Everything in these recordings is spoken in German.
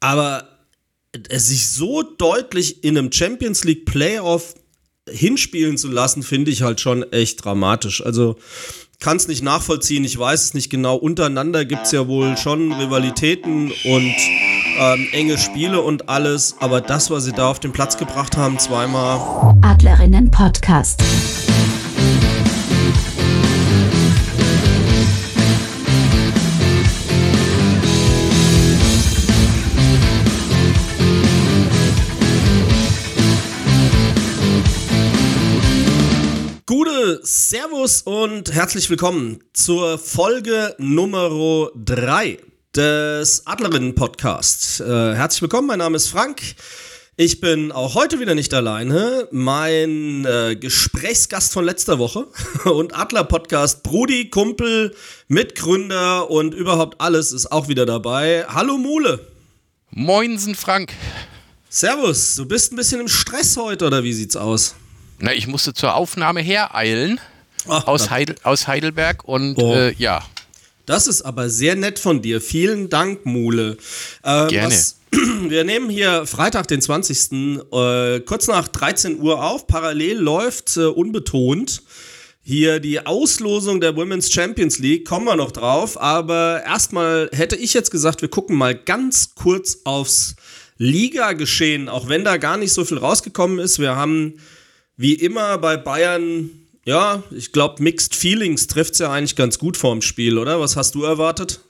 Aber es sich so deutlich in einem Champions League Playoff hinspielen zu lassen, finde ich halt schon echt dramatisch. Also kann es nicht nachvollziehen, ich weiß es nicht genau. Untereinander gibt es ja wohl schon Rivalitäten und ähm, enge Spiele und alles, aber das, was sie da auf den Platz gebracht haben, zweimal. Adlerinnen Podcast. Servus und herzlich willkommen zur Folge Nummer 3 des Adlerinnen Podcast. Äh, herzlich willkommen, mein Name ist Frank. Ich bin auch heute wieder nicht alleine. Mein äh, Gesprächsgast von letzter Woche und Adler Podcast Brudi, Kumpel, Mitgründer und überhaupt alles ist auch wieder dabei. Hallo Mule. Moinsen Frank. Servus, du bist ein bisschen im Stress heute oder wie sieht's aus? Na, ich musste zur Aufnahme hereilen. Ach, aus, Heidel, aus, Heidelberg und oh. äh, ja. Das ist aber sehr nett von dir. Vielen Dank, Mule. Ähm, Gerne. Was, wir nehmen hier Freitag, den 20. Äh, kurz nach 13 Uhr auf. Parallel läuft äh, unbetont hier die Auslosung der Women's Champions League. Kommen wir noch drauf. Aber erstmal hätte ich jetzt gesagt, wir gucken mal ganz kurz aufs Liga-Geschehen, auch wenn da gar nicht so viel rausgekommen ist. Wir haben wie immer bei Bayern ja, ich glaube, Mixed Feelings trifft es ja eigentlich ganz gut vorm Spiel, oder? Was hast du erwartet?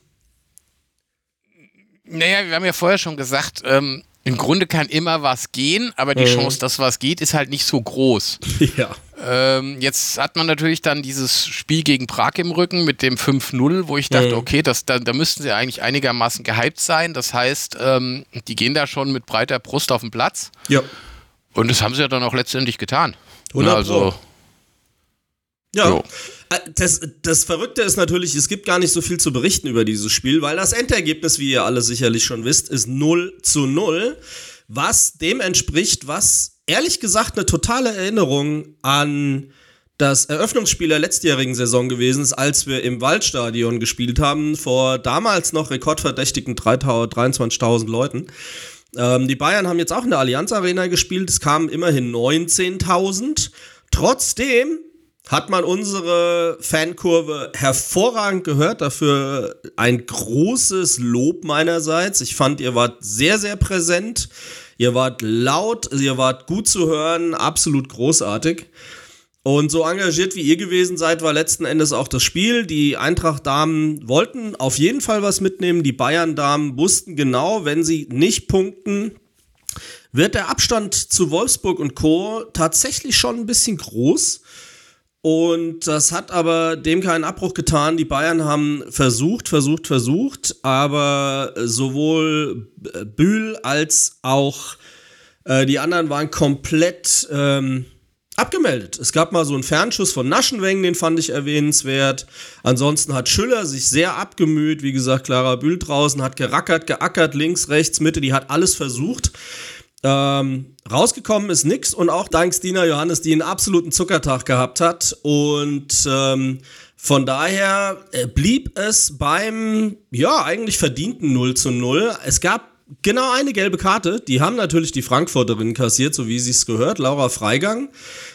Naja, wir haben ja vorher schon gesagt, ähm, im Grunde kann immer was gehen, aber die mhm. Chance, dass was geht, ist halt nicht so groß. Ja. Ähm, jetzt hat man natürlich dann dieses Spiel gegen Prag im Rücken mit dem 5-0, wo ich dachte, mhm. okay, das, da, da müssten sie eigentlich einigermaßen gehypt sein. Das heißt, ähm, die gehen da schon mit breiter Brust auf den Platz. Ja. Und das haben sie ja dann auch letztendlich getan. 100 also, ja. Äh, das, das Verrückte ist natürlich, es gibt gar nicht so viel zu berichten über dieses Spiel, weil das Endergebnis, wie ihr alle sicherlich schon wisst, ist 0 zu 0, was dem entspricht, was ehrlich gesagt eine totale Erinnerung an das Eröffnungsspiel der letztjährigen Saison gewesen ist, als wir im Waldstadion gespielt haben, vor damals noch rekordverdächtigen 23.000 Leuten. Ähm, die Bayern haben jetzt auch in der Allianz Arena gespielt, es kamen immerhin 19.000. Trotzdem hat man unsere Fankurve hervorragend gehört. Dafür ein großes Lob meinerseits. Ich fand, ihr wart sehr, sehr präsent. Ihr wart laut, ihr wart gut zu hören, absolut großartig. Und so engagiert wie ihr gewesen seid, war letzten Endes auch das Spiel. Die Eintracht-Damen wollten auf jeden Fall was mitnehmen. Die Bayern-Damen wussten genau, wenn sie nicht punkten, wird der Abstand zu Wolfsburg und Co. tatsächlich schon ein bisschen groß. Und das hat aber dem keinen Abbruch getan. Die Bayern haben versucht, versucht, versucht, aber sowohl Bühl als auch äh, die anderen waren komplett ähm, abgemeldet. Es gab mal so einen Fernschuss von Naschenweng, den fand ich erwähnenswert. Ansonsten hat Schüller sich sehr abgemüht. Wie gesagt, Clara Bühl draußen hat gerackert, geackert, links, rechts, Mitte, die hat alles versucht. Ähm, rausgekommen ist nix und auch dank Stina Johannes, die einen absoluten Zuckertag gehabt hat. Und ähm, von daher äh, blieb es beim, ja, eigentlich verdienten 0 zu 0. Es gab genau eine gelbe Karte. Die haben natürlich die Frankfurterinnen kassiert, so wie sie es gehört. Laura Freigang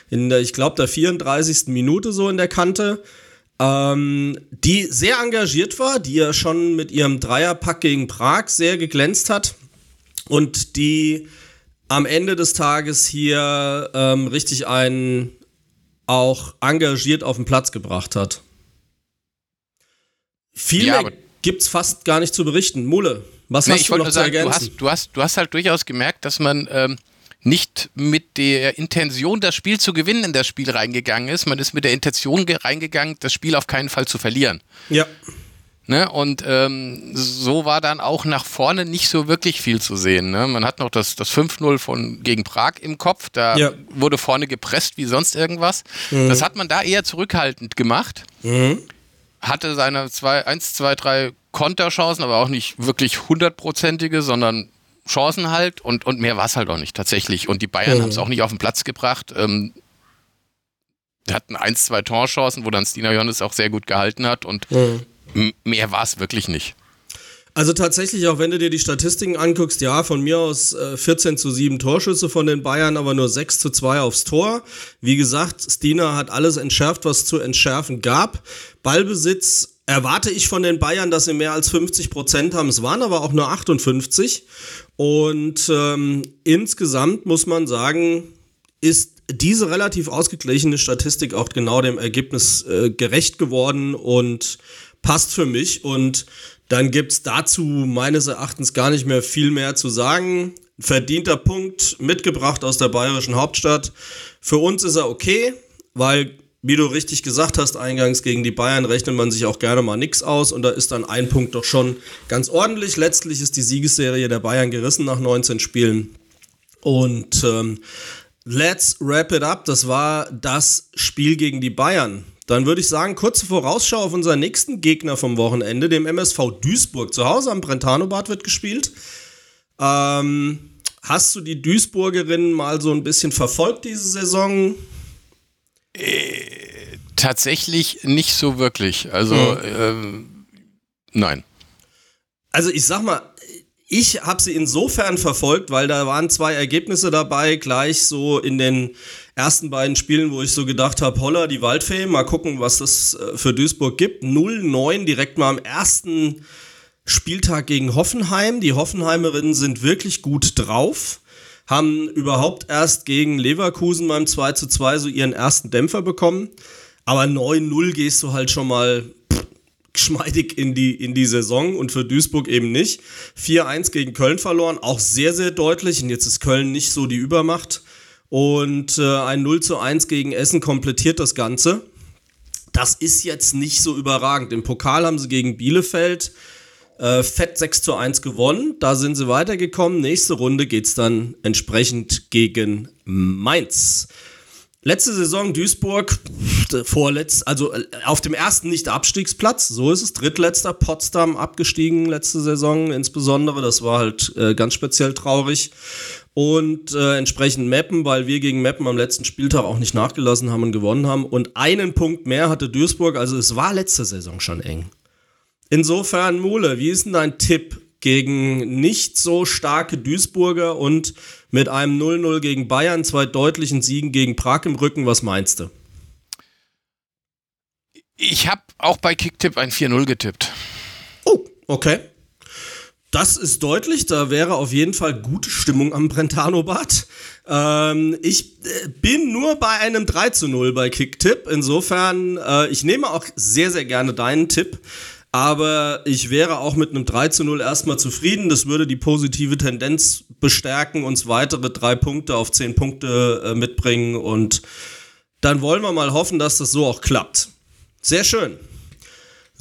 in der, ich glaube, der 34. Minute so in der Kante. Ähm, die sehr engagiert war, die ja schon mit ihrem Dreierpack gegen Prag sehr geglänzt hat. Und die am Ende des Tages hier ähm, richtig einen auch engagiert auf den Platz gebracht hat. Viel ja, mehr gibt's fast gar nicht zu berichten. Mule, was nee, hast du noch zu sagen, ergänzen? Du hast, du, hast, du hast halt durchaus gemerkt, dass man ähm, nicht mit der Intention, das Spiel zu gewinnen, in das Spiel reingegangen ist. Man ist mit der Intention reingegangen, das Spiel auf keinen Fall zu verlieren. Ja. Ne? Und ähm, so war dann auch nach vorne nicht so wirklich viel zu sehen. Ne? Man hat noch das, das 5-0 von gegen Prag im Kopf, da ja. wurde vorne gepresst wie sonst irgendwas. Mhm. Das hat man da eher zurückhaltend gemacht. Mhm. Hatte seine zwei, 1, 2, 3 Konterchancen, aber auch nicht wirklich hundertprozentige, sondern Chancen halt und, und mehr war es halt auch nicht tatsächlich. Und die Bayern mhm. haben es auch nicht auf den Platz gebracht. Ähm, hatten eins, zwei Torchancen, wo dann Stina Johannes auch sehr gut gehalten hat und mhm mehr war es wirklich nicht. Also tatsächlich, auch wenn du dir die Statistiken anguckst, ja, von mir aus äh, 14 zu 7 Torschüsse von den Bayern, aber nur 6 zu 2 aufs Tor. Wie gesagt, Stina hat alles entschärft, was zu entschärfen gab. Ballbesitz erwarte ich von den Bayern, dass sie mehr als 50 Prozent haben. Es waren aber auch nur 58. Und ähm, insgesamt muss man sagen, ist diese relativ ausgeglichene Statistik auch genau dem Ergebnis äh, gerecht geworden und passt für mich. Und dann gibt es dazu meines Erachtens gar nicht mehr viel mehr zu sagen. Verdienter Punkt mitgebracht aus der bayerischen Hauptstadt. Für uns ist er okay, weil, wie du richtig gesagt hast, eingangs gegen die Bayern rechnet man sich auch gerne mal nichts aus und da ist dann ein Punkt doch schon ganz ordentlich. Letztlich ist die Siegesserie der Bayern gerissen nach 19 Spielen. Und ähm, let's wrap it up. Das war das Spiel gegen die Bayern. Dann würde ich sagen, kurze Vorausschau auf unseren nächsten Gegner vom Wochenende, dem MSV Duisburg. Zu Hause am Brentanobad wird gespielt. Ähm, hast du die Duisburgerinnen mal so ein bisschen verfolgt diese Saison? Äh, tatsächlich nicht so wirklich. Also, hm. ähm, nein. Also ich sag mal, ich habe sie insofern verfolgt, weil da waren zwei Ergebnisse dabei, gleich so in den ersten beiden Spielen, wo ich so gedacht habe, holla, die Waldfee, mal gucken, was das äh, für Duisburg gibt. 0-9 direkt mal am ersten Spieltag gegen Hoffenheim. Die Hoffenheimerinnen sind wirklich gut drauf, haben überhaupt erst gegen Leverkusen beim 2 2 so ihren ersten Dämpfer bekommen. Aber 9-0 gehst du halt schon mal geschmeidig in die, in die Saison und für Duisburg eben nicht. 4-1 gegen Köln verloren, auch sehr, sehr deutlich. Und jetzt ist Köln nicht so die Übermacht. Und äh, ein 0 zu 1 gegen Essen komplettiert das Ganze. Das ist jetzt nicht so überragend. Im Pokal haben sie gegen Bielefeld äh, fett 6 zu 1 gewonnen. Da sind sie weitergekommen. Nächste Runde geht es dann entsprechend gegen Mainz. Letzte Saison Duisburg, vorletzt, also äh, auf dem ersten Nicht-Abstiegsplatz, so ist es, drittletzter, Potsdam abgestiegen letzte Saison insbesondere, das war halt äh, ganz speziell traurig. Und äh, entsprechend Meppen, weil wir gegen Meppen am letzten Spieltag auch nicht nachgelassen haben und gewonnen haben. Und einen Punkt mehr hatte Duisburg, also es war letzte Saison schon eng. Insofern, Mule, wie ist denn dein Tipp gegen nicht so starke Duisburger und mit einem 0-0 gegen Bayern, zwei deutlichen Siegen gegen Prag im Rücken. Was meinst du? Ich habe auch bei Kicktipp ein 4-0 getippt. Oh, okay. Das ist deutlich, da wäre auf jeden Fall gute Stimmung am Brentano-Bad. Ähm, ich äh, bin nur bei einem 3 zu 0 bei Kicktipp. Insofern, äh, ich nehme auch sehr, sehr gerne deinen Tipp. Aber ich wäre auch mit einem 3 zu 0 erstmal zufrieden. Das würde die positive Tendenz bestärken, uns weitere drei Punkte auf zehn Punkte äh, mitbringen. Und dann wollen wir mal hoffen, dass das so auch klappt. Sehr schön.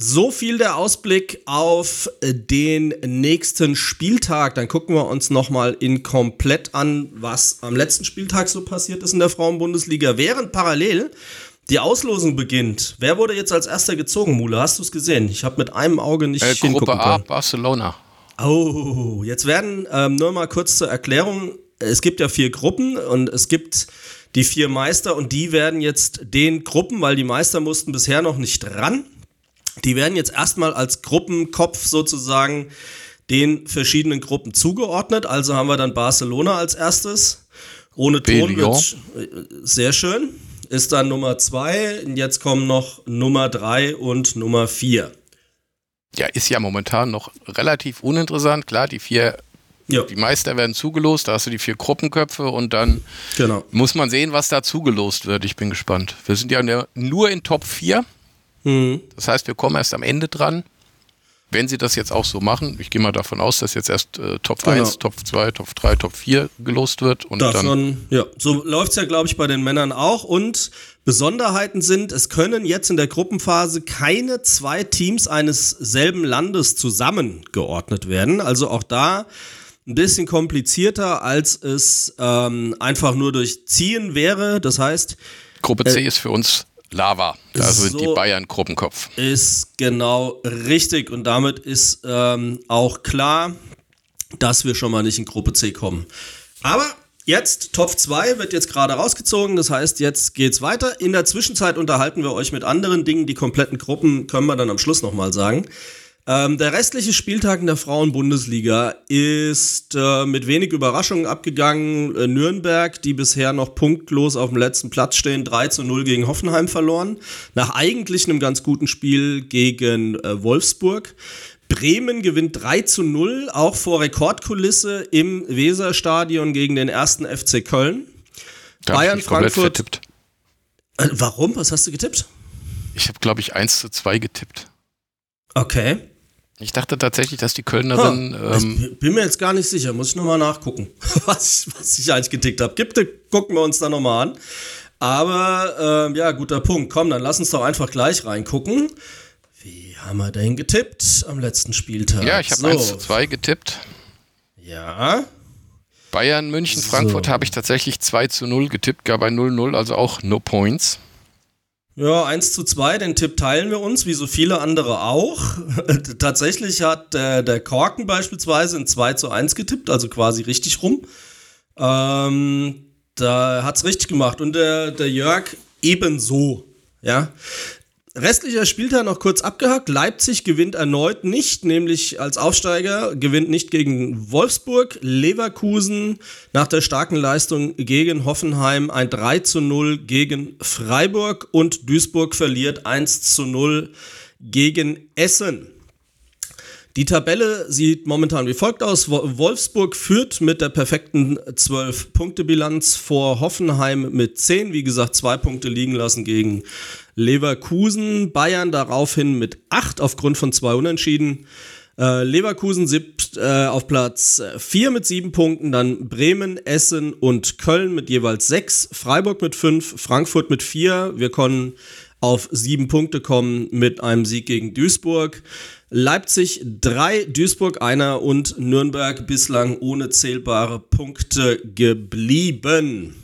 So viel der Ausblick auf den nächsten Spieltag. Dann gucken wir uns nochmal in komplett an, was am letzten Spieltag so passiert ist in der Frauenbundesliga. Während parallel die Auslosung beginnt. Wer wurde jetzt als erster gezogen, Mule? Hast du es gesehen? Ich habe mit einem Auge nicht äh, Gruppe A, Barcelona. Oh, jetzt werden ähm, nur mal kurz zur Erklärung. Es gibt ja vier Gruppen und es gibt die vier Meister und die werden jetzt den Gruppen, weil die Meister mussten bisher noch nicht ran, die werden jetzt erstmal als Gruppenkopf sozusagen den verschiedenen Gruppen zugeordnet. Also haben wir dann Barcelona als erstes. Ohne Ton wird äh, sehr schön ist dann Nummer zwei. Jetzt kommen noch Nummer drei und Nummer vier. Ja, ist ja momentan noch relativ uninteressant. Klar, die vier, ja. die Meister werden zugelost, da hast du die vier Gruppenköpfe und dann genau. muss man sehen, was da zugelost wird. Ich bin gespannt. Wir sind ja nur in Top 4. Mhm. Das heißt, wir kommen erst am Ende dran wenn sie das jetzt auch so machen, ich gehe mal davon aus, dass jetzt erst äh, Top genau. 1, Top 2, Top 3, Top 4 gelost wird. Und davon, dann ja, so läuft es ja, glaube ich, bei den Männern auch. Und Besonderheiten sind, es können jetzt in der Gruppenphase keine zwei Teams eines selben Landes zusammengeordnet werden. Also auch da ein bisschen komplizierter, als es ähm, einfach nur durch Ziehen wäre. Das heißt, Gruppe C äh, ist für uns Lava. Da so die Bayern Gruppenkopf. Ist genau richtig. Und damit ist ähm, auch klar, dass wir schon mal nicht in Gruppe C kommen. Aber jetzt, Top 2 wird jetzt gerade rausgezogen. Das heißt, jetzt geht's weiter. In der Zwischenzeit unterhalten wir euch mit anderen Dingen. Die kompletten Gruppen können wir dann am Schluss nochmal sagen. Ähm, der restliche Spieltag in der Frauenbundesliga ist äh, mit wenig Überraschungen abgegangen. Äh, Nürnberg, die bisher noch punktlos auf dem letzten Platz stehen, 3 zu 0 gegen Hoffenheim verloren. Nach eigentlich einem ganz guten Spiel gegen äh, Wolfsburg. Bremen gewinnt 3 zu 0, auch vor Rekordkulisse im Weserstadion gegen den ersten FC Köln. Da Bayern, Frankfurt. Äh, warum? Was hast du getippt? Ich habe, glaube ich, 1 zu 2 getippt. Okay. Ich dachte tatsächlich, dass die Kölnerin. Ah, ähm, ich bin mir jetzt gar nicht sicher, muss ich nochmal nachgucken, was, was ich eigentlich getickt habe. Gibt, gucken wir uns da nochmal an. Aber ähm, ja, guter Punkt. Komm, dann lass uns doch einfach gleich reingucken. Wie haben wir denn getippt am letzten Spieltag? Ja, ich habe so. 1 zu 2 getippt. Ja. Bayern, München, Frankfurt so. habe ich tatsächlich 2 zu 0 getippt, gar bei 0-0, also auch no points. Ja, 1 zu 2, den Tipp teilen wir uns, wie so viele andere auch. Tatsächlich hat der, der Korken beispielsweise in 2 zu 1 getippt, also quasi richtig rum. Ähm, da hat es richtig gemacht. Und der, der Jörg ebenso. Ja, Restlicher Spieltag noch kurz abgehakt. Leipzig gewinnt erneut nicht, nämlich als Aufsteiger gewinnt nicht gegen Wolfsburg. Leverkusen nach der starken Leistung gegen Hoffenheim ein 3 zu 0 gegen Freiburg und Duisburg verliert 1 zu 0 gegen Essen. Die Tabelle sieht momentan wie folgt aus. Wolfsburg führt mit der perfekten 12-Punkte-Bilanz vor Hoffenheim mit 10. Wie gesagt, zwei Punkte liegen lassen gegen Leverkusen. Bayern daraufhin mit 8 aufgrund von zwei Unentschieden. Äh, Leverkusen siebt äh, auf Platz 4 mit 7 Punkten, dann Bremen, Essen und Köln mit jeweils 6, Freiburg mit 5, Frankfurt mit 4. Wir konnten auf 7 Punkte kommen mit einem Sieg gegen Duisburg. Leipzig drei, Duisburg einer und Nürnberg bislang ohne zählbare Punkte geblieben.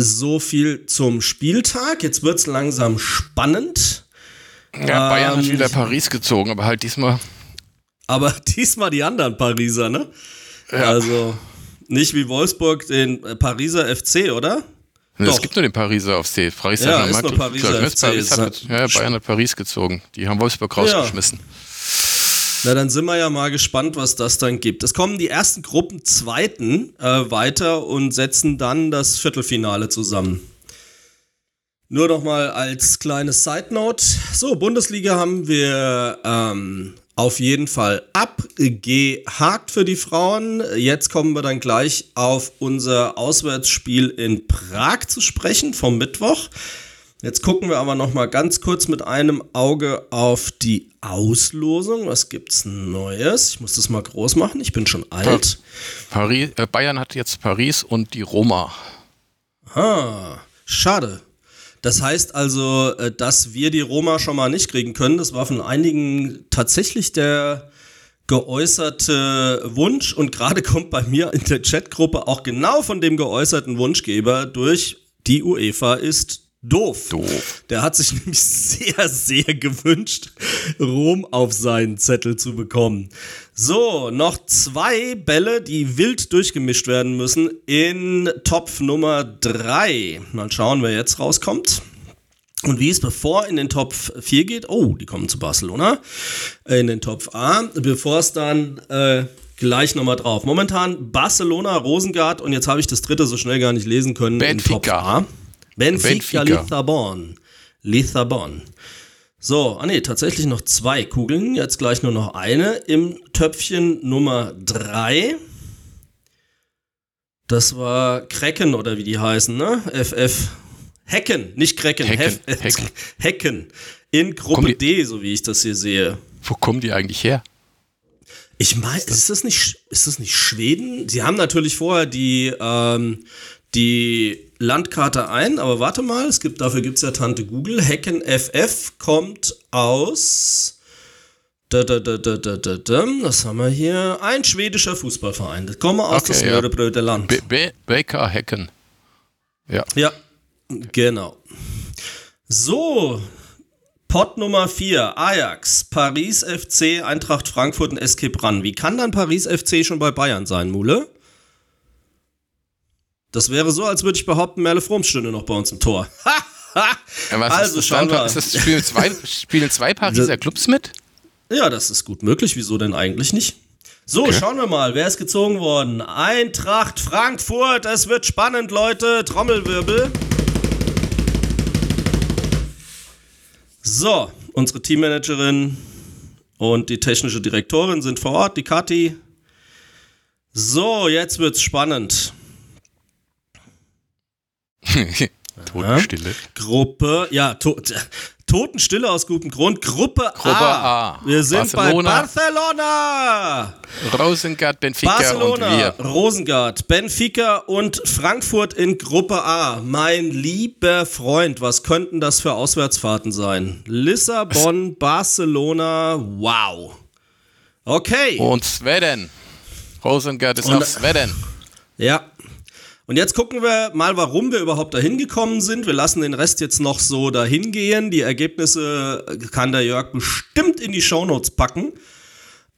So viel zum Spieltag. Jetzt wird es langsam spannend. Ja, Bayern ähm, hat wieder Paris gezogen, aber halt diesmal. Aber diesmal die anderen Pariser, ne? Ja. Also nicht wie Wolfsburg den Pariser FC, oder? Doch. Es gibt nur den Pariser FC. Paris ja, ist nur Pariser FC. Paris hat, ja, Bayern hat Paris gezogen. Die haben Wolfsburg rausgeschmissen. Ja. Na, dann sind wir ja mal gespannt, was das dann gibt. Es kommen die ersten Gruppen Zweiten äh, weiter und setzen dann das Viertelfinale zusammen. Nur noch mal als kleines Side Note. So, Bundesliga haben wir ähm, auf jeden Fall abgehakt für die Frauen. Jetzt kommen wir dann gleich auf unser Auswärtsspiel in Prag zu sprechen vom Mittwoch. Jetzt gucken wir aber noch mal ganz kurz mit einem Auge auf die Auslosung. Was gibt's Neues? Ich muss das mal groß machen. Ich bin schon alt. Paris, äh Bayern hat jetzt Paris und die Roma. Ah, schade. Das heißt also, äh, dass wir die Roma schon mal nicht kriegen können. Das war von einigen tatsächlich der geäußerte Wunsch und gerade kommt bei mir in der Chatgruppe auch genau von dem geäußerten Wunschgeber durch die UEFA ist doof. Doof. Der hat sich nämlich sehr, sehr gewünscht, Rom auf seinen Zettel zu bekommen. So, noch zwei Bälle, die wild durchgemischt werden müssen in Topf Nummer 3. Mal schauen, wer jetzt rauskommt. Und wie es bevor in den Topf 4 geht, oh, die kommen zu Barcelona, in den Topf A, bevor es dann äh, gleich nochmal drauf. Momentan Barcelona, Rosengard und jetzt habe ich das dritte so schnell gar nicht lesen können. Benfica. In Topf A. Benfica, Benfica. Lissabon. Lissabon. So, ah nee, tatsächlich noch zwei Kugeln. Jetzt gleich nur noch eine im Töpfchen Nummer drei. Das war Kraken oder wie die heißen, ne? FF. Hacken, nicht Kraken. Hacken. Hacken. Hacken. In Gruppe D, so wie ich das hier sehe. Wo kommen die eigentlich her? Ich meine, ist das nicht, ist das nicht Schweden? Sie haben natürlich vorher die, ähm, die Landkarte ein, aber warte mal, es gibt, dafür gibt es ja Tante Google. Hacken FF kommt aus. Da, da, da, da, da, da, da, was haben wir hier? Ein schwedischer Fußballverein. Das kommen aus okay, das ja. Land. B Hacken. Ja. Ja, genau. So, Pot Nummer 4, Ajax, Paris FC, Eintracht Frankfurt und SK Brann. Wie kann dann Paris FC schon bei Bayern sein, Mule? Das wäre so, als würde ich behaupten, Merle Fromm stünde noch bei uns im Tor. ja, also, schauen wir. Ist das Spiel zwei, spielen zwei Pariser Clubs mit? Ja, das ist gut möglich. Wieso denn eigentlich nicht? So, okay. schauen wir mal, wer ist gezogen worden? Eintracht Frankfurt, es wird spannend, Leute. Trommelwirbel. So, unsere Teammanagerin und die technische Direktorin sind vor Ort, die Kathi. So, jetzt wird's spannend. Totenstille. Gruppe, ja, to Totenstille aus gutem Grund. Gruppe, Gruppe A. A. Wir sind Barcelona. bei Barcelona. Rosengard, Benfica Barcelona, und wir. Rosengard, Benfica und Frankfurt in Gruppe A. Mein lieber Freund, was könnten das für Auswärtsfahrten sein? Lissabon, Barcelona, wow. Okay. Und Schweden. Rosengard ist und, auf Schweden. Ja, und jetzt gucken wir mal, warum wir überhaupt dahin gekommen sind. Wir lassen den Rest jetzt noch so dahin gehen. Die Ergebnisse kann der Jörg bestimmt in die Shownotes packen.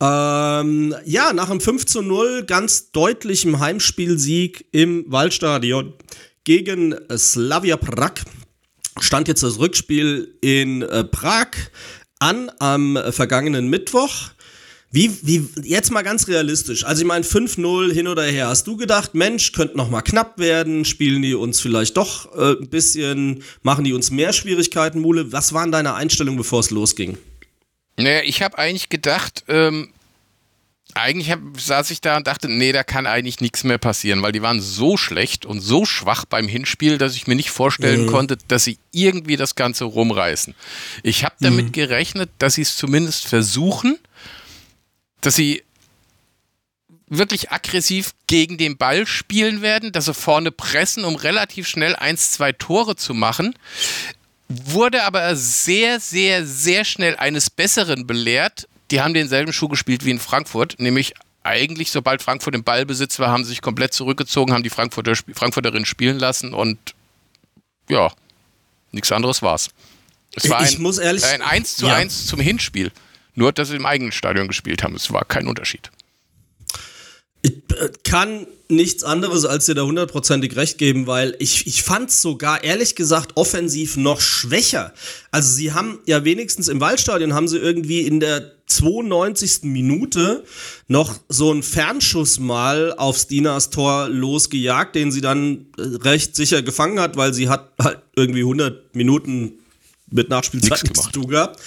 Ähm, ja, nach einem 5 zu 0 ganz deutlichem Heimspielsieg im Waldstadion gegen Slavia Prag stand jetzt das Rückspiel in äh, Prag an am vergangenen Mittwoch. Wie, wie, jetzt mal ganz realistisch. Also ich meine, 5-0 hin oder her. Hast du gedacht, Mensch, könnte noch mal knapp werden? Spielen die uns vielleicht doch äh, ein bisschen, machen die uns mehr Schwierigkeiten, Mule? Was waren deine Einstellungen, bevor es losging? Naja, ich habe eigentlich gedacht, ähm, eigentlich hab, saß ich da und dachte, nee, da kann eigentlich nichts mehr passieren, weil die waren so schlecht und so schwach beim Hinspiel, dass ich mir nicht vorstellen mhm. konnte, dass sie irgendwie das Ganze rumreißen. Ich habe damit mhm. gerechnet, dass sie es zumindest versuchen dass sie wirklich aggressiv gegen den Ball spielen werden, dass sie vorne pressen, um relativ schnell eins, zwei Tore zu machen. Wurde aber sehr, sehr, sehr schnell eines Besseren belehrt. Die haben denselben Schuh gespielt wie in Frankfurt, nämlich eigentlich, sobald Frankfurt im Ballbesitz war, haben sie sich komplett zurückgezogen, haben die Frankfurter, Frankfurterin spielen lassen und ja, nichts anderes war's. Es war ich ein, muss ehrlich, ein 1 zu ja. 1 zum Hinspiel. Nur, dass sie im eigenen Stadion gespielt haben. Es war kein Unterschied. Ich äh, kann nichts anderes als dir da hundertprozentig recht geben, weil ich, ich fand es sogar, ehrlich gesagt, offensiv noch schwächer. Also sie haben ja wenigstens im Waldstadion haben sie irgendwie in der 92. Minute noch so einen Fernschuss mal aufs Dinas Tor losgejagt, den sie dann äh, recht sicher gefangen hat, weil sie hat halt irgendwie 100 Minuten mit Nachspielzeit nichts zu tun gehabt.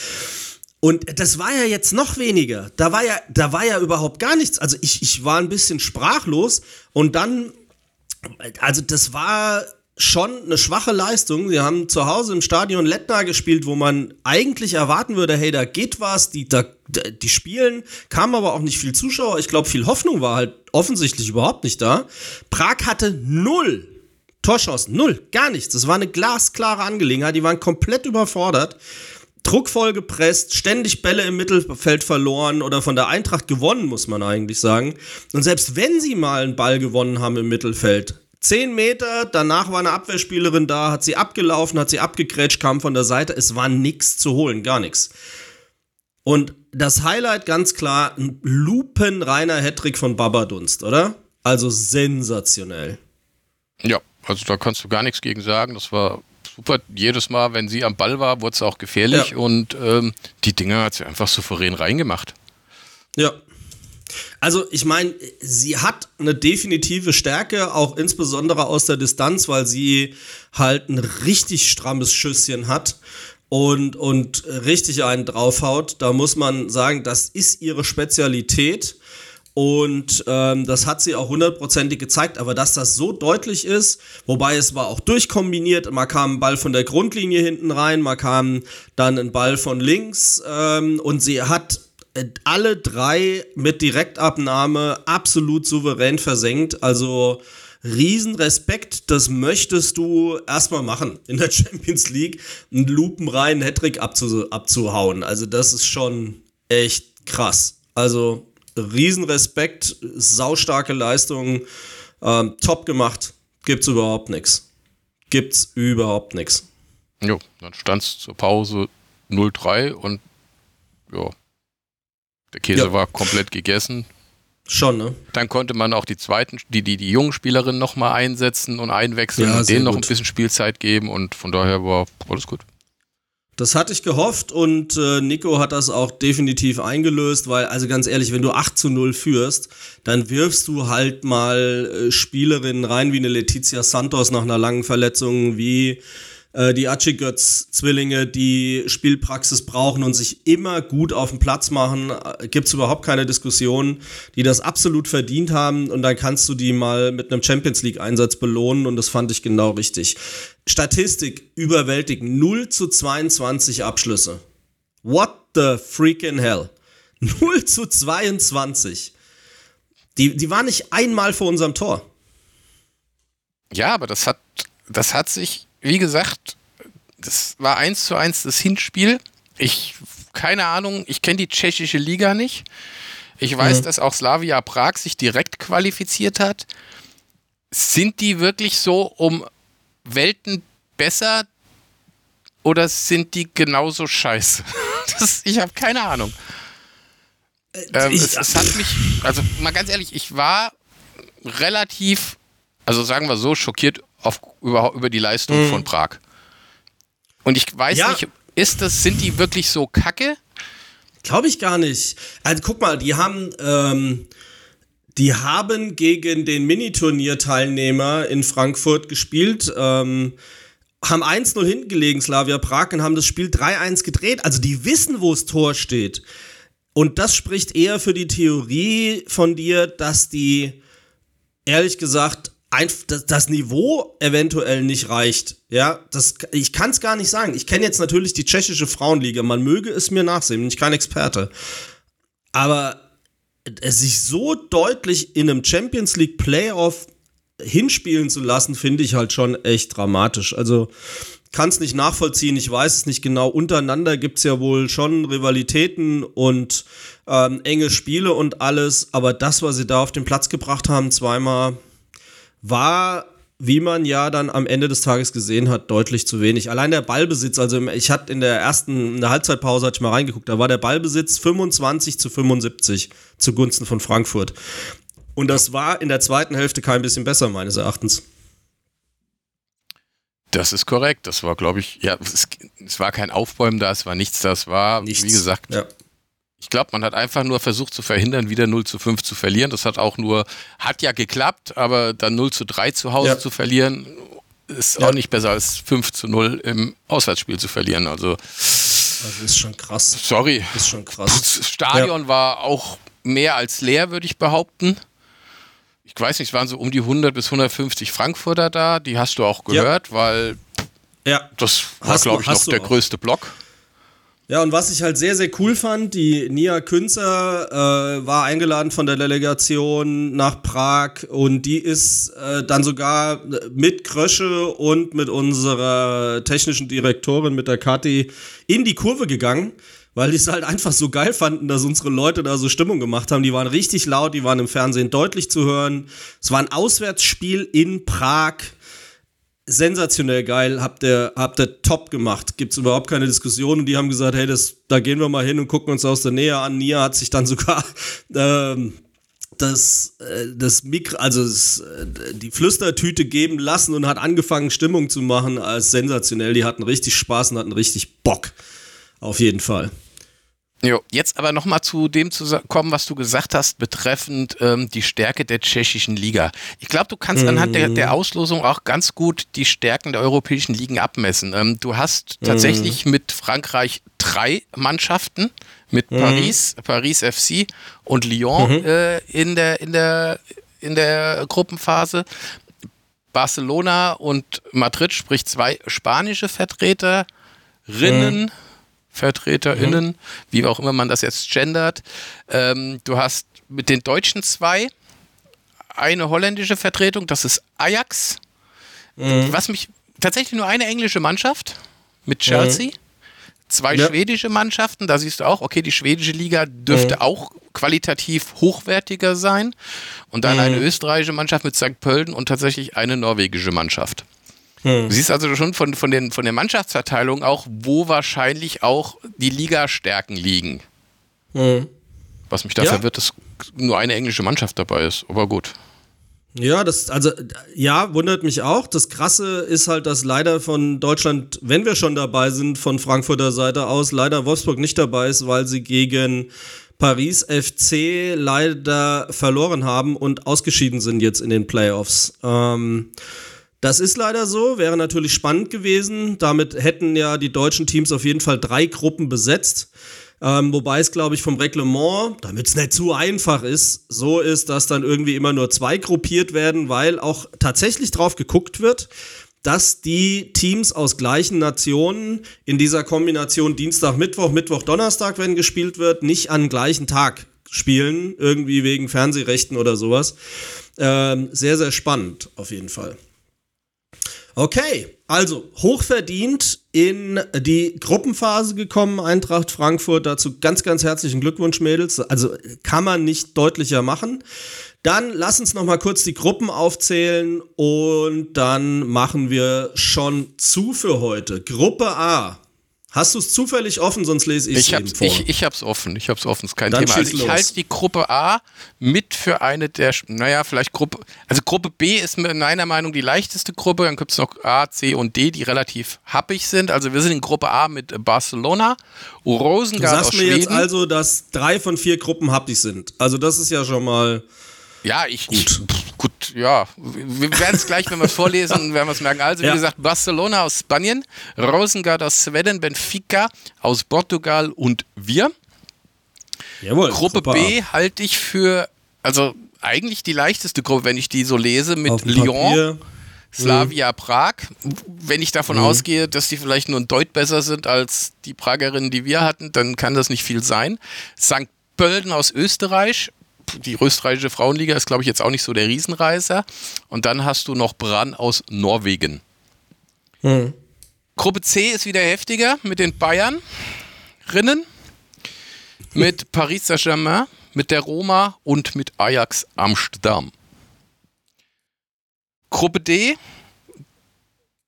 Und das war ja jetzt noch weniger. Da war ja, da war ja überhaupt gar nichts. Also ich, ich war ein bisschen sprachlos und dann, also das war schon eine schwache Leistung. Sie haben zu Hause im Stadion Lettner gespielt, wo man eigentlich erwarten würde, hey, da geht was, die, da, die spielen, kamen aber auch nicht viel Zuschauer. Ich glaube, viel Hoffnung war halt offensichtlich überhaupt nicht da. Prag hatte null Torschancen, null, gar nichts. Das war eine glasklare Angelegenheit. Die waren komplett überfordert druckvoll gepresst, ständig Bälle im Mittelfeld verloren oder von der Eintracht gewonnen, muss man eigentlich sagen. Und selbst wenn sie mal einen Ball gewonnen haben im Mittelfeld, 10 Meter, danach war eine Abwehrspielerin da, hat sie abgelaufen, hat sie abgegrätscht, kam von der Seite, es war nichts zu holen, gar nichts. Und das Highlight ganz klar, ein lupenreiner Hattrick von Babadunst, oder? Also sensationell. Ja, also da kannst du gar nichts gegen sagen. Das war super. Jedes Mal, wenn sie am Ball war, wurde es auch gefährlich ja. und ähm, die Dinger hat sie einfach souverän reingemacht. Ja. Also ich meine, sie hat eine definitive Stärke, auch insbesondere aus der Distanz, weil sie halt ein richtig strammes Schüsschen hat und, und richtig einen draufhaut. Da muss man sagen, das ist ihre Spezialität. Und ähm, das hat sie auch hundertprozentig gezeigt, aber dass das so deutlich ist, wobei es war auch durchkombiniert, mal kam ein Ball von der Grundlinie hinten rein, mal kam dann ein Ball von links ähm, und sie hat äh, alle drei mit Direktabnahme absolut souverän versenkt. Also Riesenrespekt, das möchtest du erstmal machen in der Champions League, einen lupenreinen Hattrick abzu abzuhauen. Also das ist schon echt krass. Also Riesenrespekt, saustarke Leistung, ähm, top gemacht. Gibt's überhaupt nichts. Gibt's überhaupt nichts. Jo, dann stand es zur Pause 0-3 und ja, der Käse ja. war komplett gegessen. Schon, ne? Dann konnte man auch die zweiten, die, die, die jungen Spielerinnen nochmal einsetzen und einwechseln ja, und denen noch gut. ein bisschen Spielzeit geben und von daher war alles gut. Das hatte ich gehofft und äh, Nico hat das auch definitiv eingelöst, weil, also ganz ehrlich, wenn du 8 zu 0 führst, dann wirfst du halt mal äh, Spielerinnen rein wie eine Letizia Santos nach einer langen Verletzung, wie äh, die Achigötz-Zwillinge, die Spielpraxis brauchen und sich immer gut auf den Platz machen, äh, gibt's überhaupt keine Diskussion, die das absolut verdient haben und dann kannst du die mal mit einem Champions League-Einsatz belohnen und das fand ich genau richtig. Statistik überwältigend, 0 zu 22 Abschlüsse. What the freaking hell? 0 zu 22. Die, die war nicht einmal vor unserem Tor. Ja, aber das hat, das hat sich wie gesagt, das war eins zu eins das Hinspiel. Ich, keine Ahnung, ich kenne die tschechische Liga nicht. Ich weiß, mhm. dass auch Slavia Prag sich direkt qualifiziert hat. Sind die wirklich so um Welten besser oder sind die genauso scheiße? Das, ich habe keine Ahnung. Äh, ähm, es, es hat mich, also mal ganz ehrlich, ich war relativ, also sagen wir so, schockiert auf, über, über die Leistung mhm. von Prag. Und ich weiß ja. nicht, ist das, sind die wirklich so kacke? Glaube ich gar nicht. Also guck mal, die haben, ähm, die haben gegen den Miniturnierteilnehmer in Frankfurt gespielt, ähm, haben 1-0 hinten gelegen, Slavia Prag, und haben das Spiel 3-1 gedreht. Also die wissen, wo das Tor steht. Und das spricht eher für die Theorie von dir, dass die, ehrlich gesagt, das Niveau eventuell nicht reicht. Ja, das, ich kann es gar nicht sagen. Ich kenne jetzt natürlich die tschechische Frauenliga. Man möge es mir nachsehen, bin ich kein Experte. Aber es sich so deutlich in einem Champions League Playoff hinspielen zu lassen, finde ich halt schon echt dramatisch. Also kann es nicht nachvollziehen, ich weiß es nicht genau. Untereinander gibt es ja wohl schon Rivalitäten und ähm, enge Spiele und alles, aber das, was sie da auf den Platz gebracht haben, zweimal, war wie man ja dann am Ende des Tages gesehen hat, deutlich zu wenig. Allein der Ballbesitz, also ich hatte in der ersten, in der Halbzeitpause hatte ich mal reingeguckt, da war der Ballbesitz 25 zu 75 zugunsten von Frankfurt. Und das war in der zweiten Hälfte kein bisschen besser, meines Erachtens. Das ist korrekt. Das war, glaube ich, ja, es, es, war kein Aufbäumen da, es war nichts, das war, nichts. wie gesagt, ja. Ich glaube, man hat einfach nur versucht zu verhindern, wieder 0 zu 5 zu verlieren. Das hat auch nur, hat ja geklappt, aber dann 0 zu 3 zu Hause ja. zu verlieren, ist ja. auch nicht besser als 5 zu 0 im Auswärtsspiel zu verlieren. Also, das ist schon krass. Sorry. Ist schon krass. Das Stadion ja. war auch mehr als leer, würde ich behaupten. Ich weiß nicht, es waren so um die 100 bis 150 Frankfurter da. Die hast du auch gehört, weil ja. das war, glaube ich, noch der auch. größte Block. Ja, und was ich halt sehr, sehr cool fand, die Nia Künzer äh, war eingeladen von der Delegation nach Prag und die ist äh, dann sogar mit Krösche und mit unserer technischen Direktorin, mit der Kathi, in die Kurve gegangen, weil die es halt einfach so geil fanden, dass unsere Leute da so Stimmung gemacht haben. Die waren richtig laut, die waren im Fernsehen deutlich zu hören. Es war ein Auswärtsspiel in Prag sensationell geil, habt ihr, habt ihr top gemacht. Gibt's überhaupt keine Diskussion. Und die haben gesagt, hey, das, da gehen wir mal hin und gucken uns aus der Nähe an. Nia hat sich dann sogar ähm, das, äh, das Mikro, also das, äh, die Flüstertüte geben lassen und hat angefangen, Stimmung zu machen als sensationell. Die hatten richtig Spaß und hatten richtig Bock. Auf jeden Fall. Jo, jetzt aber nochmal zu dem zu kommen, was du gesagt hast, betreffend ähm, die Stärke der tschechischen Liga. Ich glaube, du kannst mhm. anhand der, der, Auslosung auch ganz gut die Stärken der europäischen Ligen abmessen. Ähm, du hast mhm. tatsächlich mit Frankreich drei Mannschaften, mit mhm. Paris, Paris FC und Lyon mhm. äh, in, der, in, der, in der Gruppenphase. Barcelona und Madrid, sprich zwei spanische Vertreterinnen mhm. VertreterInnen, mhm. wie auch immer man das jetzt gendert. Ähm, du hast mit den Deutschen zwei eine holländische Vertretung, das ist Ajax. Mhm. Was mich tatsächlich nur eine englische Mannschaft mit Chelsea. Mhm. Zwei ja. schwedische Mannschaften, da siehst du auch, okay, die schwedische Liga dürfte mhm. auch qualitativ hochwertiger sein. Und dann eine mhm. österreichische Mannschaft mit St. Pölten und tatsächlich eine norwegische Mannschaft. Hm. Du siehst also schon von, von, den, von der Mannschaftsverteilung auch, wo wahrscheinlich auch die Ligastärken liegen. Hm. Was mich da ja. verwirrt, dass nur eine englische Mannschaft dabei ist. Aber gut. Ja, das, also, ja, wundert mich auch. Das Krasse ist halt, dass leider von Deutschland, wenn wir schon dabei sind, von Frankfurter Seite aus, leider Wolfsburg nicht dabei ist, weil sie gegen Paris FC leider verloren haben und ausgeschieden sind jetzt in den Playoffs. Ähm, das ist leider so, wäre natürlich spannend gewesen. Damit hätten ja die deutschen Teams auf jeden Fall drei Gruppen besetzt. Ähm, wobei es, glaube ich, vom Reglement, damit es nicht zu einfach ist, so ist, dass dann irgendwie immer nur zwei gruppiert werden, weil auch tatsächlich drauf geguckt wird, dass die Teams aus gleichen Nationen in dieser Kombination Dienstag, Mittwoch, Mittwoch, Donnerstag, wenn gespielt wird, nicht an gleichen Tag spielen, irgendwie wegen Fernsehrechten oder sowas. Ähm, sehr, sehr spannend, auf jeden Fall. Okay, also hochverdient in die Gruppenphase gekommen, Eintracht Frankfurt. Dazu ganz, ganz herzlichen Glückwunsch, Mädels. Also kann man nicht deutlicher machen. Dann lass uns noch mal kurz die Gruppen aufzählen und dann machen wir schon zu für heute. Gruppe A. Hast du es zufällig offen, sonst lese ich es eben vor. Ich, ich habe es offen, ich habe es offen, ist kein Dann Thema. Also ich halte die Gruppe A mit für eine der, naja, vielleicht Gruppe, also Gruppe B ist in meiner Meinung die leichteste Gruppe, dann gibt es noch A, C und D, die relativ happig sind. Also wir sind in Gruppe A mit Barcelona, Rosengard Du sagst mir Schweden. jetzt also, dass drei von vier Gruppen happig sind. Also das ist ja schon mal... Ja, ich gut. Ich, gut, ja. Wir werden es gleich, wenn wir es vorlesen, werden wir es merken. Also, wie ja. gesagt, Barcelona aus Spanien, Rosengard aus Schweden, Benfica aus Portugal und wir. Jawohl, Gruppe super. B halte ich für, also eigentlich die leichteste Gruppe, wenn ich die so lese, mit Lyon. Slavia mhm. Prag. Wenn ich davon mhm. ausgehe, dass die vielleicht nur ein Deut besser sind als die Pragerinnen, die wir hatten, dann kann das nicht viel sein. St. Pölten aus Österreich, die österreichische Frauenliga ist, glaube ich, jetzt auch nicht so der Riesenreißer. Und dann hast du noch Bran aus Norwegen. Hm. Gruppe C ist wieder heftiger mit den Bayern. Rinnen. Mit Paris Saint-Germain, mit der Roma und mit Ajax Amsterdam. Gruppe D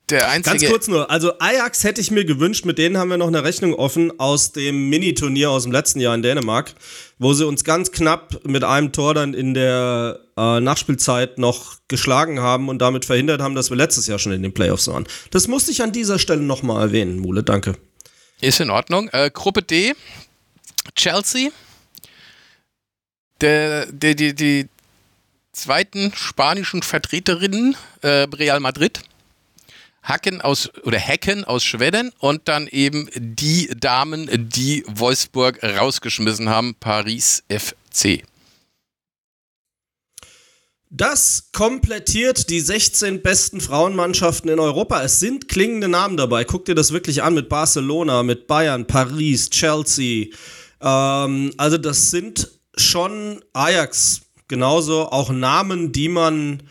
der einzige. Ganz kurz nur, also Ajax hätte ich mir gewünscht, mit denen haben wir noch eine Rechnung offen aus dem Mini-Turnier aus dem letzten Jahr in Dänemark, wo sie uns ganz knapp mit einem Tor dann in der äh, Nachspielzeit noch geschlagen haben und damit verhindert haben, dass wir letztes Jahr schon in den Playoffs waren. Das musste ich an dieser Stelle nochmal erwähnen, Mule, danke. Ist in Ordnung. Äh, Gruppe D, Chelsea. Der, der, die, die zweiten spanischen Vertreterinnen, äh, Real Madrid Hacken aus oder Hacken aus Schweden und dann eben die Damen, die Wolfsburg rausgeschmissen haben, Paris FC. Das komplettiert die 16 besten Frauenmannschaften in Europa. Es sind klingende Namen dabei. Guck dir das wirklich an mit Barcelona, mit Bayern, Paris, Chelsea. Ähm, also das sind schon Ajax genauso auch Namen, die man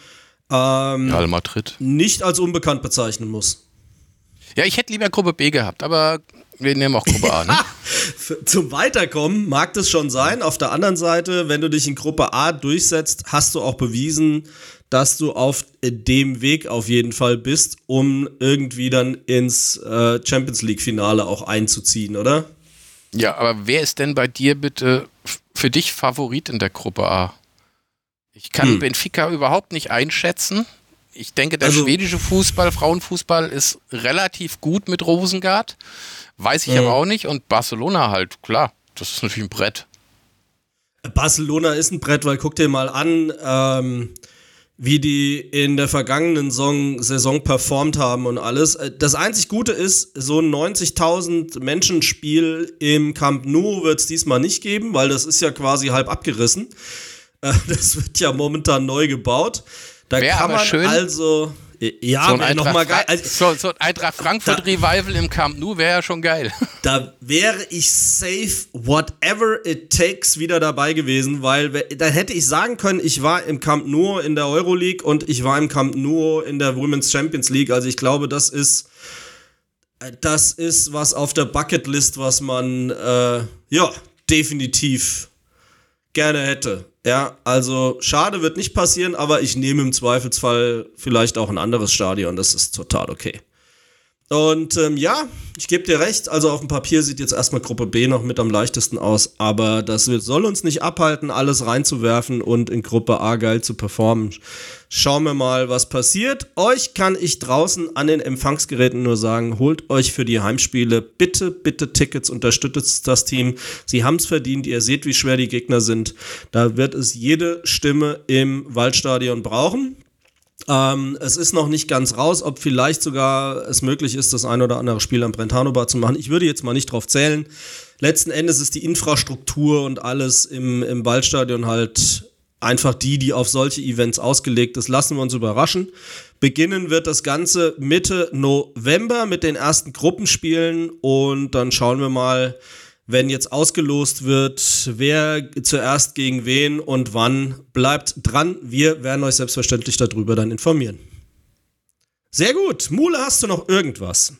ähm, Real Madrid. nicht als unbekannt bezeichnen muss. Ja, ich hätte lieber Gruppe B gehabt, aber wir nehmen auch Gruppe A. Ne? Zum Weiterkommen mag das schon sein. Auf der anderen Seite, wenn du dich in Gruppe A durchsetzt, hast du auch bewiesen, dass du auf dem Weg auf jeden Fall bist, um irgendwie dann ins äh, Champions League-Finale auch einzuziehen, oder? Ja, aber wer ist denn bei dir bitte für dich Favorit in der Gruppe A? Ich kann hm. Benfica überhaupt nicht einschätzen. Ich denke, der also, schwedische Fußball, Frauenfußball ist relativ gut mit Rosengard. Weiß ich äh, aber auch nicht. Und Barcelona halt, klar, das ist natürlich ein Brett. Barcelona ist ein Brett, weil guck dir mal an, ähm, wie die in der vergangenen Saison, Saison performt haben und alles. Äh, das einzig Gute ist, so ein 90.000 Menschen-Spiel im Camp Nou wird es diesmal nicht geben, weil das ist ja quasi halb abgerissen. Äh, das wird ja momentan neu gebaut. Da Wär kann man schön. also. Ja, so ein nochmal geil. Also, so, so ein Eintracht Frankfurt da, Revival im Camp Nou wäre ja schon geil. Da wäre ich safe, whatever it takes, wieder dabei gewesen, weil da hätte ich sagen können, ich war im Camp Nou in der Euroleague und ich war im Camp Nou in der Women's Champions League. Also ich glaube, das ist das ist was auf der Bucketlist, was man äh, ja definitiv gerne hätte. Ja, also schade wird nicht passieren, aber ich nehme im Zweifelsfall vielleicht auch ein anderes Stadion. Das ist total okay. Und ähm, ja, ich gebe dir recht, also auf dem Papier sieht jetzt erstmal Gruppe B noch mit am leichtesten aus, aber das soll uns nicht abhalten, alles reinzuwerfen und in Gruppe A geil zu performen. Schauen wir mal, was passiert. Euch kann ich draußen an den Empfangsgeräten nur sagen, holt euch für die Heimspiele bitte, bitte Tickets, unterstützt das Team. Sie haben es verdient, ihr seht, wie schwer die Gegner sind. Da wird es jede Stimme im Waldstadion brauchen. Ähm, es ist noch nicht ganz raus, ob vielleicht sogar es möglich ist, das ein oder andere Spiel am Brentano Bar zu machen. Ich würde jetzt mal nicht drauf zählen. Letzten Endes ist die Infrastruktur und alles im, im Waldstadion halt einfach die, die auf solche Events ausgelegt ist. Lassen wir uns überraschen. Beginnen wird das Ganze Mitte November mit den ersten Gruppenspielen und dann schauen wir mal, wenn jetzt ausgelost wird, wer zuerst gegen wen und wann, bleibt dran. Wir werden euch selbstverständlich darüber dann informieren. Sehr gut. Mule, hast du noch irgendwas?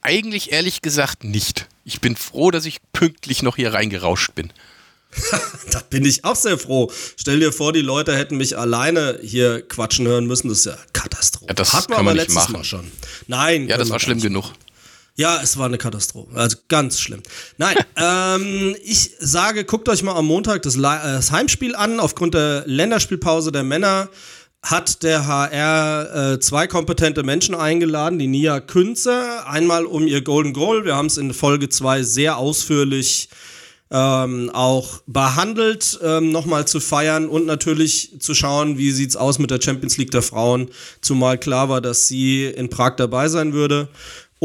Eigentlich ehrlich gesagt nicht. Ich bin froh, dass ich pünktlich noch hier reingerauscht bin. da bin ich auch sehr froh. Stell dir vor, die Leute hätten mich alleine hier quatschen hören müssen. Das ist ja Katastrophe. Ja, das Hat man aber letztes machen. Mal schon. Nein. Ja, das war schlimm genug. Ja, es war eine Katastrophe. Also ganz schlimm. Nein, ähm, ich sage, guckt euch mal am Montag das, das, Heimspiel an. Aufgrund der Länderspielpause der Männer hat der HR äh, zwei kompetente Menschen eingeladen, die Nia Künze, einmal um ihr Golden Goal. Wir haben es in Folge 2 sehr ausführlich ähm, auch behandelt, ähm, nochmal zu feiern und natürlich zu schauen, wie sieht's aus mit der Champions League der Frauen, zumal klar war, dass sie in Prag dabei sein würde.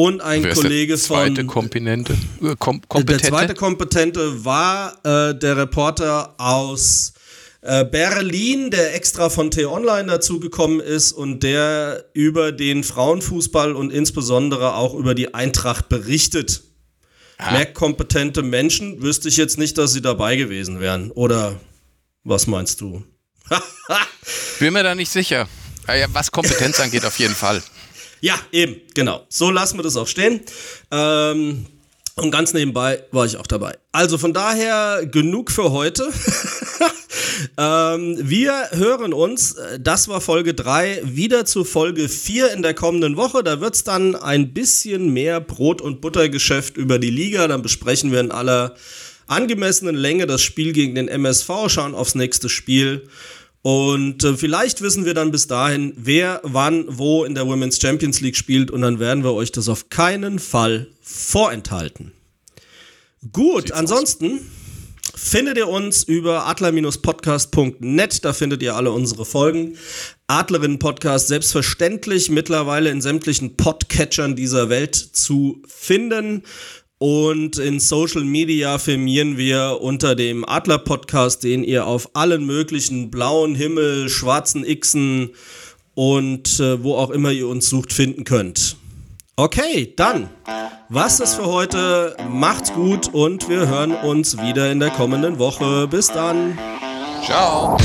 Und ein Wer Kollege ist der zweite von. Kompetente, äh, kom kompetente? Der zweite Kompetente war äh, der Reporter aus äh, Berlin, der extra von T-Online dazugekommen ist und der über den Frauenfußball und insbesondere auch über die Eintracht berichtet. Ah. Mehr kompetente Menschen wüsste ich jetzt nicht, dass sie dabei gewesen wären. Oder was meinst du? Bin mir da nicht sicher. Ah was Kompetenz angeht, auf jeden Fall. Ja, eben, genau. So lassen wir das auch stehen. Ähm, und ganz nebenbei war ich auch dabei. Also von daher genug für heute. ähm, wir hören uns, äh, das war Folge 3, wieder zu Folge 4 in der kommenden Woche. Da wird es dann ein bisschen mehr Brot- und Buttergeschäft über die Liga. Dann besprechen wir in aller angemessenen Länge das Spiel gegen den MSV, schauen aufs nächste Spiel und äh, vielleicht wissen wir dann bis dahin, wer wann wo in der Women's Champions League spielt und dann werden wir euch das auf keinen Fall vorenthalten. Gut, Sieht's ansonsten aus. findet ihr uns über adler-podcast.net, da findet ihr alle unsere Folgen. Adlerinnen Podcast selbstverständlich mittlerweile in sämtlichen Podcatchern dieser Welt zu finden. Und in Social Media firmieren wir unter dem Adler Podcast, den ihr auf allen möglichen blauen Himmel, schwarzen Xen und äh, wo auch immer ihr uns sucht, finden könnt. Okay, dann was ist für heute. Macht's gut und wir hören uns wieder in der kommenden Woche. Bis dann. Ciao.